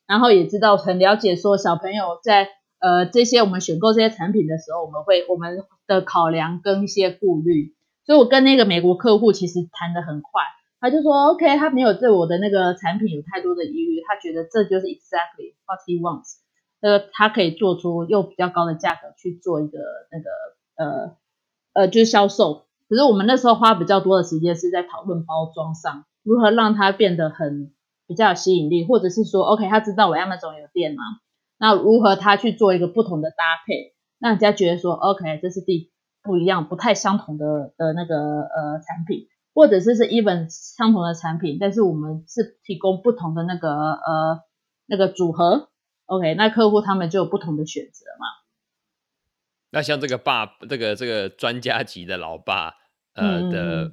然后也知道很了解说小朋友在呃这些我们选购这些产品的时候，我们会我们的考量跟一些顾虑。所以我跟那个美国客户其实谈得很快，他就说 OK，他没有对我的那个产品有太多的疑虑，他觉得这就是 exactly what he wants，呃，他可以做出用比较高的价格去做一个那个呃呃就是销售，可是我们那时候花比较多的时间是在讨论包装上，如何让它变得很比较有吸引力，或者是说，OK，他知道我 Amazon 有店嘛，那如何他去做一个不同的搭配，让人家觉得说，OK，这是第不一样、不太相同的的那个呃产品，或者是是 even 相同的产品，但是我们是提供不同的那个呃那个组合，OK，那客户他们就有不同的选择嘛。那像这个爸，这个这个专家级的老爸，呃、嗯、的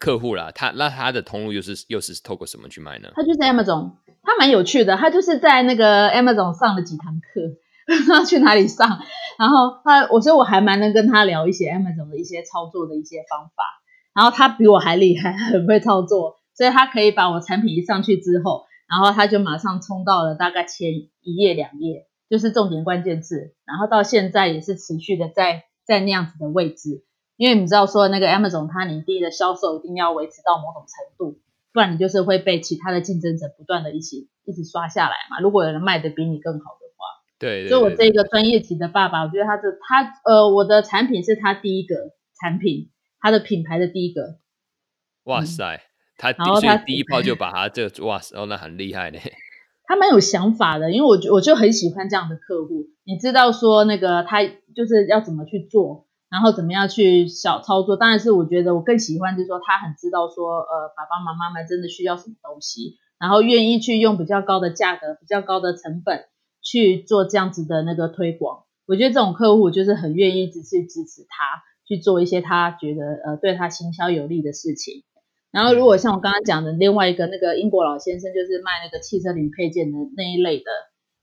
客户啦，他那他的通路又是又是透过什么去卖呢？他就是 Amazon，他蛮有趣的，他就是在那个 Amazon 上了几堂课，去哪里上，然后他，我说我还蛮能跟他聊一些 Amazon 的一些操作的一些方法，然后他比我还厉害，很会操作，所以他可以把我产品一上去之后，然后他就马上冲到了大概前一页两页。就是重点关键字，然后到现在也是持续的在在那样子的位置，因为你知道说那个 Amazon 它你第一的销售一定要维持到某种程度，不然你就是会被其他的竞争者不断的一起一直刷下来嘛。如果有人卖的比你更好对，对，对，所以我这个专业级的爸爸，我觉得他的他呃我的产品是他第一个产品，他的品牌的第一个。哇塞，嗯、他然后他第一炮就把他这个、哇塞，哦那很厉害呢。他蛮有想法的，因为我就我就很喜欢这样的客户。你知道说那个他就是要怎么去做，然后怎么样去小操作。当然是我觉得我更喜欢就是说他很知道说呃爸爸妈妈们真的需要什么东西，然后愿意去用比较高的价格、比较高的成本去做这样子的那个推广。我觉得这种客户就是很愿意支持支持他去做一些他觉得呃对他行销有利的事情。然后，如果像我刚刚讲的另外一个那个英国老先生，就是卖那个汽车零配件的那一类的，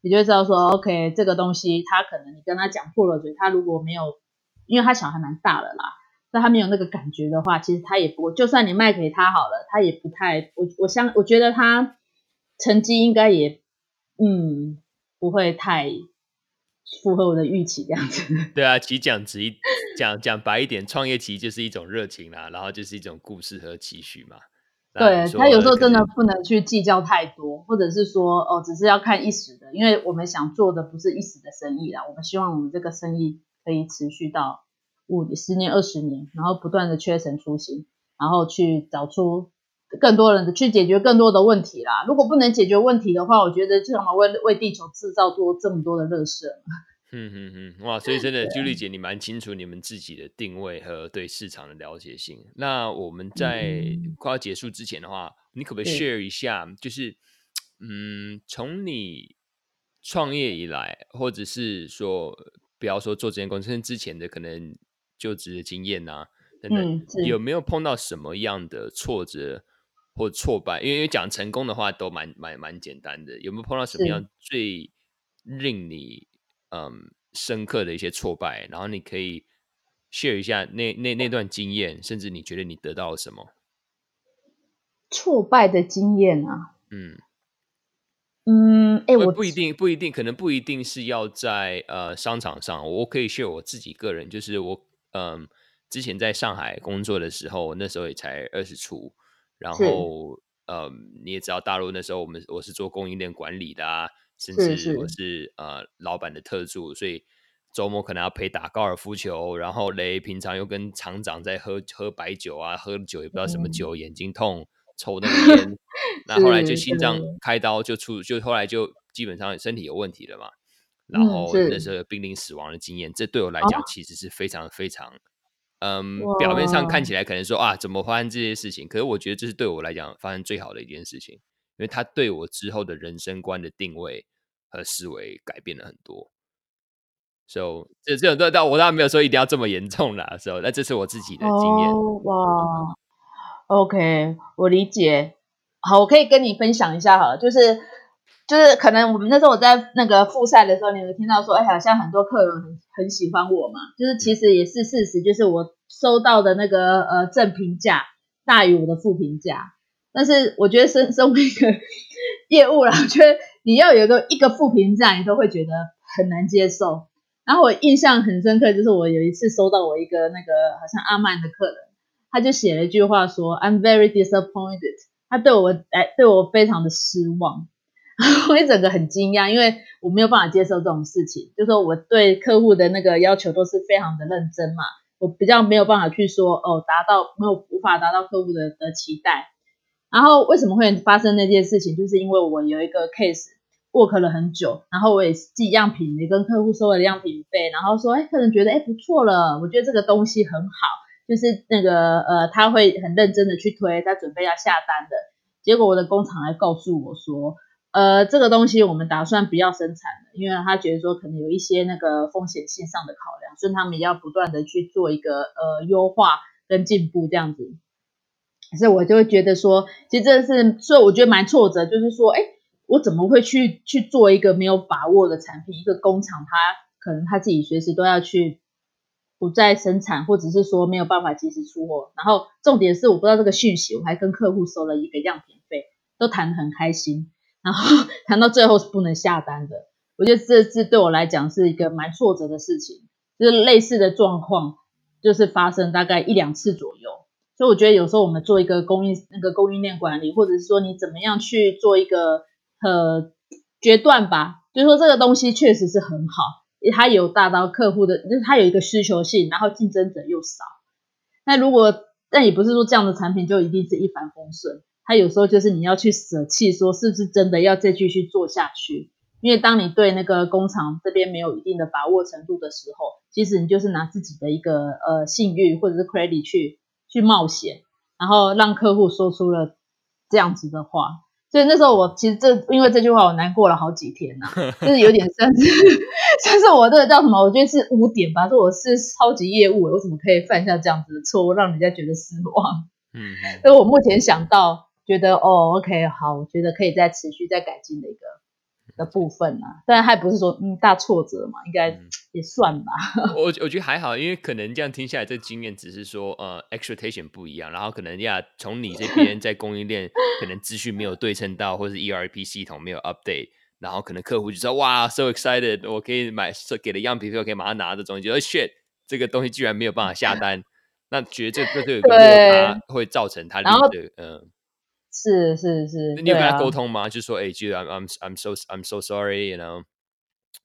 你就会知道说，OK，这个东西他可能你跟他讲破了嘴，他如果没有，因为他小孩蛮大了啦，那他没有那个感觉的话，其实他也不，就算你卖给他好了，他也不太，我我相我觉得他成绩应该也，嗯，不会太。符合我的预期这样子。对啊，其实讲直一讲讲白一点，创业其实就是一种热情啦，然后就是一种故事和期许嘛。对，他有时候真的不能去计较太多，或者是说哦，只是要看一时的，因为我们想做的不是一时的生意啦，我们希望我们这个生意可以持续到五十年、二十年，然后不断的缺层出新，然后去找出。更多人的去解决更多的问题啦。如果不能解决问题的话，我觉得就干嘛为为地球制造多这么多的垃圾？嗯嗯嗯，哇！所以真的，Julie 姐，你蛮清楚你们自己的定位和对市场的了解性。那我们在快要结束之前的话，你可不可以 share 一下？就是嗯，从你创业以来，或者是说，不要说做这间公司之前的可能就职的经验啊等等，有没有碰到什么样的挫折？或挫败，因为讲成功的话都蛮蛮蛮简单的。有没有碰到什么样最令你嗯深刻的一些挫败？然后你可以 share 一下那那那段经验，甚至你觉得你得到了什么？挫败的经验啊，嗯嗯，哎、欸，我不一定不一定，可能不一定是要在呃商场上。我可以 share 我自己个人，就是我嗯之前在上海工作的时候，那时候也才二十出。然后，呃，你也知道，大陆那时候我们我是做供应链管理的啊，甚至我是，是呃老板的特助，所以周末可能要陪打高尔夫球，然后雷平常又跟厂长在喝喝白酒啊，喝酒也不知道什么酒，嗯、眼睛痛，抽那个烟，那后，来就心脏开刀就出，就后来就基本上身体有问题了嘛，然后那时候濒临死亡的经验，这对我来讲其实是非常非常。嗯，表面上看起来可能说啊，怎么发生这些事情？可是我觉得这是对我来讲发生最好的一件事情，因为它对我之后的人生观的定位和思维改变了很多。So 这这种但我当然没有说一定要这么严重啦。So 那这是我自己的经验。Oh, 哇，OK，我理解。好，我可以跟你分享一下哈，就是。就是可能我们那时候我在那个复赛的时候，你有听到说，哎，好像很多客人很很喜欢我嘛。就是其实也是事实，就是我收到的那个呃正评价大于我的负评价。但是我觉得身身为一个业务啦，我觉得你要有一个一个负评价，你都会觉得很难接受。然后我印象很深刻，就是我有一次收到我一个那个好像阿曼的客人，他就写了一句话说，I'm very disappointed。他对我哎对我非常的失望。我一整个很惊讶，因为我没有办法接受这种事情。就是说我对客户的那个要求都是非常的认真嘛，我比较没有办法去说哦，达到没有无法达到客户的的期待。然后为什么会发生那件事情？就是因为我有一个 case work 了很久，然后我也寄样品，也跟客户收了样品费，然后说，哎，客人觉得哎不错了，我觉得这个东西很好，就是那个呃他会很认真的去推，他准备要下单的。结果我的工厂来告诉我说，呃这个东西我们打算不要生产了，因为他觉得说可能有一些那个风险性上的考量，所以他们要不断的去做一个呃优化跟进步这样子。所以我就会觉得说，其实这是，所以我觉得蛮挫折，就是说，哎，我怎么会去去做一个没有把握的产品？一个工厂，它可能他自己随时都要去不再生产，或者是说没有办法及时出货。然后重点是我不知道这个讯息，我还跟客户收了一个样品费，都谈得很开心。然后谈到最后是不能下单的，我觉得这这对我来讲是一个蛮挫折的事情。就是类似的状况，就是发生大概一两次左右。所以我觉得有时候我们做一个供应那个供应链管理，或者是说你怎么样去做一个呃决断吧，就是说这个东西确实是很好，它有达到客户的，就是它有一个需求性，然后竞争者又少。那如果但也不是说这样的产品就一定是一帆风顺，它有时候就是你要去舍弃，说是不是真的要再继续做下去？因为当你对那个工厂这边没有一定的把握程度的时候，其实你就是拿自己的一个呃信誉或者是 credit 去。去冒险，然后让客户说出了这样子的话，所以那时候我其实这因为这句话我难过了好几天呐、啊，就是有点像是像是我这个叫什么？我觉得是污点吧，说我是超级业务，我怎么可以犯下这样子的错误，让人家觉得失望？嗯，所以我目前想到觉得哦，OK，好，我觉得可以再持续再改进的一个。的部分啊，但还不是说嗯大挫折嘛，应该也算吧。嗯、我我觉得还好，因为可能这样听下来，这个经验只是说呃 expectation 不一样，然后可能呀从你这边在供应链可能资讯没有对称到，或是 ERP 系统没有 update，然后可能客户就说哇 so excited，我可以买，给了样品我可以马上拿这东西，觉得 shit 这个东西居然没有办法下单，那觉得这这对他会造成他的嗯。是是是，你有跟他沟通吗？啊、就说，哎、欸，就 I'm I'm I'm so I'm so sorry，you know，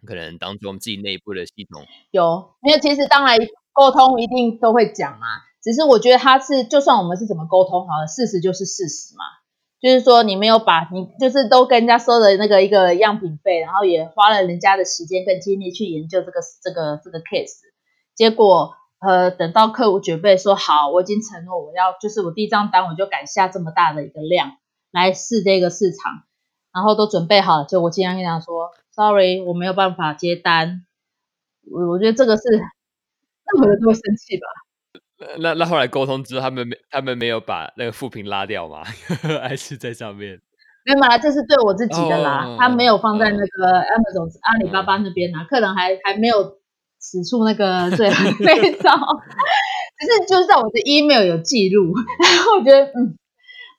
可能当做我们自己内部的系统有因为？其实当然沟通一定都会讲嘛，只是我觉得他是，就算我们是怎么沟通好了，事实就是事实嘛。就是说你没有把你就是都跟人家收的那个一个样品费，然后也花了人家的时间跟精力去研究这个这个这个 case，结果。呃，等到客户准备说好，我已经承诺我要，就是我第一张单我就敢下这么大的一个量来试这个市场，然后都准备好了，就我经常跟他说，sorry，我没有办法接单。我我觉得这个是任何人都会生气吧。那那后来沟通之后，他们没他们没有把那个副屏拉掉吗？还是在上面？没有啦，这是对我自己的啦，哦、他没有放在那个 Amazon、哦、阿里巴巴那边啦，客人还还没有。使出那个最狠那招，只是就是在我的 email 有记录，然后我觉得嗯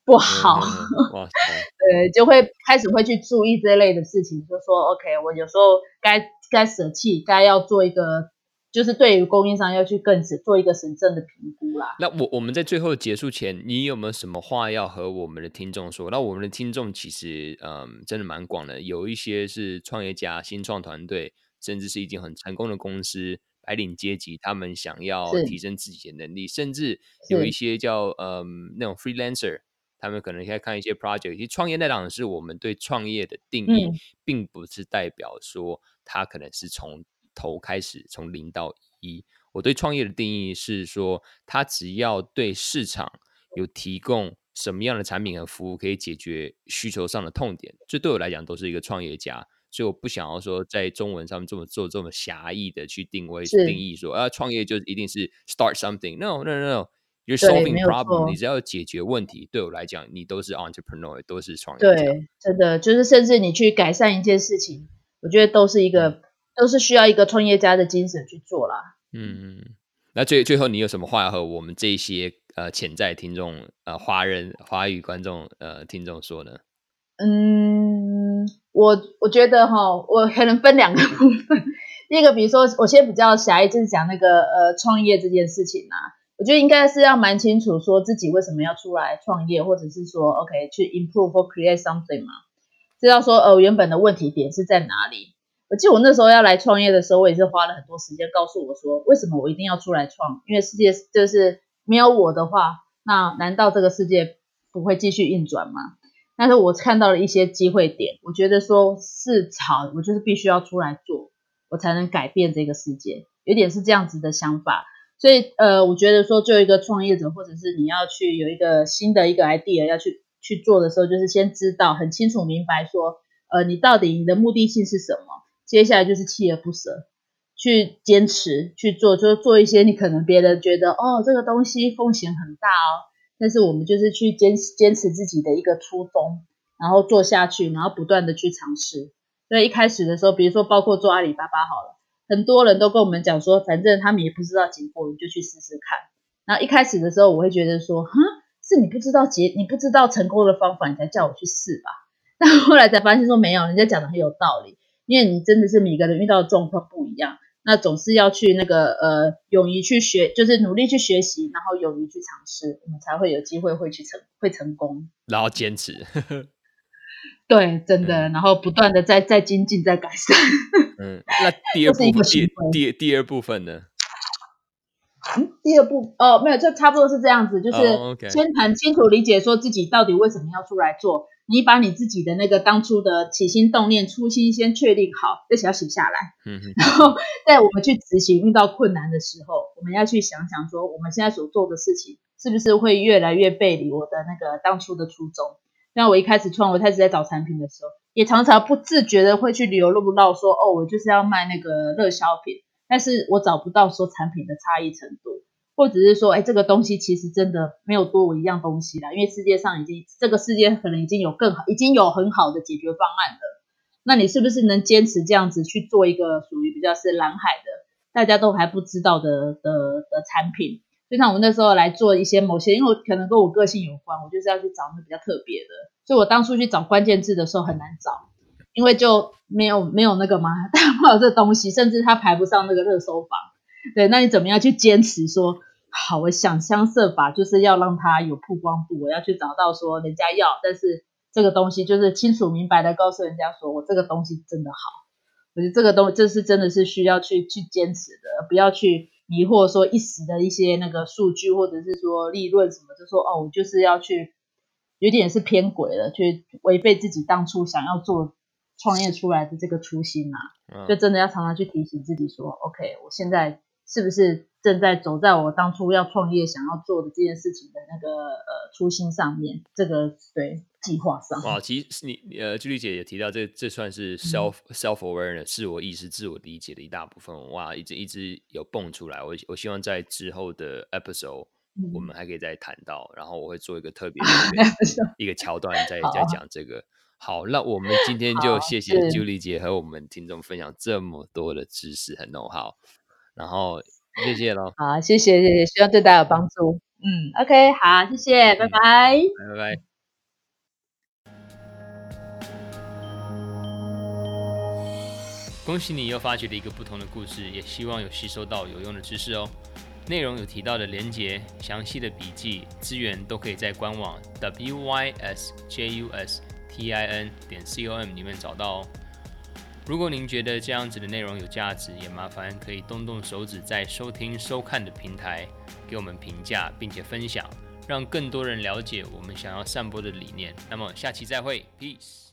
不好，嗯、对，就会开始会去注意这类的事情，就说 OK，我有时候该该舍弃，该要做一个，就是对于供应商要去更做一个审慎的评估啦。那我我们在最后结束前，你有没有什么话要和我们的听众说？那我们的听众其实嗯真的蛮广的，有一些是创业家、新创团队。甚至是已经很成功的公司，白领阶级，他们想要提升自己的能力，甚至有一些叫嗯那种 freelancer，他们可能在看一些 project。其实创业那档是我们对创业的定义，嗯、并不是代表说他可能是从头开始，从零到一。我对创业的定义是说，他只要对市场有提供什么样的产品和服务，可以解决需求上的痛点，这对我来讲都是一个创业家。所以我不想要说在中文上面这么做这么狭义的去定位定义说啊创业就一定是 start something no no no you're solving problem 你只要解决问题对我来讲你都是 entrepreneur 都是创业对真的就是甚至你去改善一件事情我觉得都是一个、嗯、都是需要一个创业家的精神去做啦。嗯那最最后你有什么话要和我们这些呃潜在听众呃华人华语观众呃听众说呢？嗯，我我觉得哈，我可能分两个部分。第一个，比如说，我先比较狭义，就是讲那个呃创业这件事情啊。我觉得应该是要蛮清楚，说自己为什么要出来创业，或者是说，OK，去 improve or create something 嘛。知道说，呃，原本的问题点是在哪里？我记得我那时候要来创业的时候，我也是花了很多时间告诉我说，为什么我一定要出来创？因为世界就是没有我的话，那难道这个世界不会继续运转吗？但是我看到了一些机会点，我觉得说是潮，我就是必须要出来做，我才能改变这个世界，有点是这样子的想法。所以呃，我觉得说，作为一个创业者，或者是你要去有一个新的一个 idea 要去去做的时候，就是先知道很清楚明白说，呃，你到底你的目的性是什么，接下来就是锲而不舍，去坚持去做，就是做一些你可能别人觉得哦，这个东西风险很大哦。但是我们就是去坚持坚持自己的一个初衷，然后做下去，然后不断的去尝试。所以一开始的时候，比如说包括做阿里巴巴好了，很多人都跟我们讲说，反正他们也不知道结果，你就去试试看。然后一开始的时候，我会觉得说，哈，是你不知道结，你不知道成功的方法，你才叫我去试吧。但后来才发现说没有，人家讲的很有道理，因为你真的是每个人遇到的状况不一样。那总是要去那个呃，勇于去学，就是努力去学习，然后勇于去尝试，我们才会有机会会去成会成功，然后坚持。对，真的，嗯、然后不断的在在精进，在改善。嗯，那第二部分，第第第二部分呢？嗯，第二部哦，没有，就差不多是这样子，就是先很清楚理解说自己到底为什么要出来做。你把你自己的那个当初的起心动念、初心先确定好，而且要写下来。嗯嗯。然后在我们去执行遇到困难的时候，我们要去想想说，我们现在所做的事情是不是会越来越背离我的那个当初的初衷？像我一开始创，我开始在找产品的时候，也常常不自觉的会去流露到说，哦，我就是要卖那个热销品，但是我找不到说产品的差异程度。或者是说，哎，这个东西其实真的没有多我一样东西啦，因为世界上已经这个世界可能已经有更好，已经有很好的解决方案了。那你是不是能坚持这样子去做一个属于比较是蓝海的，大家都还不知道的的的产品？就像我那时候来做一些某些，因为我可能跟我个性有关，我就是要去找那比较特别的。所以我当初去找关键字的时候很难找，因为就没有没有那个嘛，没有这东西，甚至它排不上那个热搜榜。对，那你怎么样去坚持说好？我想方设法就是要让它有曝光度，我要去找到说人家要，但是这个东西就是清楚明白的告诉人家说我这个东西真的好。我觉得这个东西这是真的是需要去去坚持的，不要去迷惑说一时的一些那个数据或者是说利润什么，就说哦，我就是要去有点是偏轨了，去违背自己当初想要做创业出来的这个初心呐、啊。就真的要常常去提醒自己说、嗯、OK，我现在。是不是正在走在我当初要创业想要做的这件事情的那个呃初心上面？这个对计划上。哇，其实你呃，朱莉姐也提到这，这算是 self、嗯、self awareness 自我意识、自我理解的一大部分。哇，一直一直有蹦出来。我我希望在之后的 episode、嗯、我们还可以再谈到，然后我会做一个特别的一个桥段再再讲这个。好，那我们今天就谢谢朱莉姐和我们听众分享这么多的知识和 know how。然后谢谢喽，好，谢谢谢谢，希望对大家有帮助。嗯，OK，好，谢谢，拜拜，拜拜。恭喜你又发掘了一个不同的故事，也希望有吸收到有用的知识哦。内容有提到的连结、详细的笔记、资源都可以在官网 wysjustin 点 com 里面找到哦。如果您觉得这样子的内容有价值，也麻烦可以动动手指，在收听收看的平台给我们评价，并且分享，让更多人了解我们想要散播的理念。那么下期再会，Peace。